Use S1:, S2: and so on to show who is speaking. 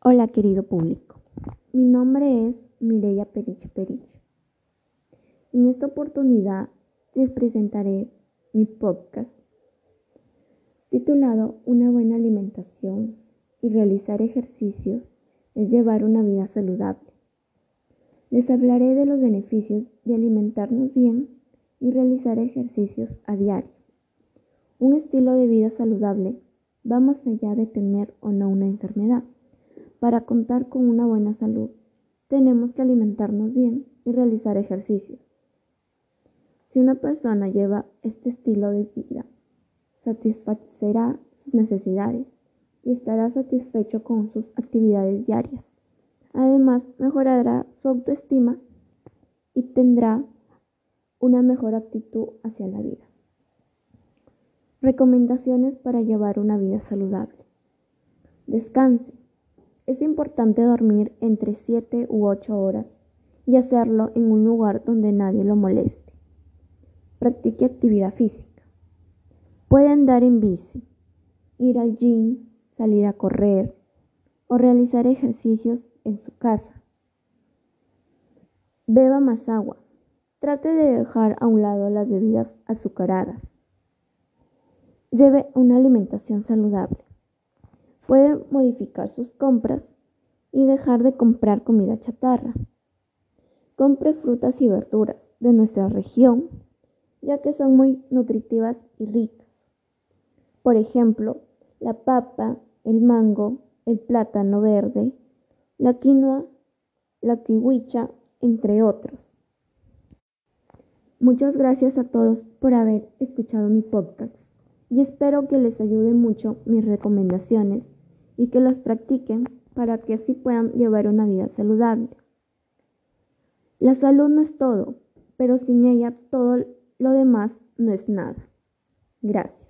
S1: Hola querido público, mi nombre es Mireya Periche Periche. En esta oportunidad les presentaré mi podcast titulado Una buena alimentación y realizar ejercicios es llevar una vida saludable. Les hablaré de los beneficios de alimentarnos bien y realizar ejercicios a diario. Un estilo de vida saludable va más allá de tener o no una enfermedad. Para contar con una buena salud, tenemos que alimentarnos bien y realizar ejercicios. Si una persona lleva este estilo de vida, satisfacerá sus necesidades y estará satisfecho con sus actividades diarias. Además, mejorará su autoestima y tendrá una mejor actitud hacia la vida. Recomendaciones para llevar una vida saludable. Descanse. Es importante dormir entre 7 u 8 horas y hacerlo en un lugar donde nadie lo moleste. Practique actividad física. Puede andar en bici, ir al gym, salir a correr o realizar ejercicios en su casa. Beba más agua. Trate de dejar a un lado las bebidas azucaradas. Lleve una alimentación saludable. Puede modificar sus compras y dejar de comprar comida chatarra. Compre frutas y verduras de nuestra región, ya que son muy nutritivas y ricas. Por ejemplo, la papa, el mango, el plátano verde, la quinoa, la kiwicha, entre otros. Muchas gracias a todos por haber escuchado mi podcast y espero que les ayude mucho mis recomendaciones y que los practiquen para que así puedan llevar una vida saludable. La salud no es todo, pero sin ella todo lo demás no es nada. Gracias.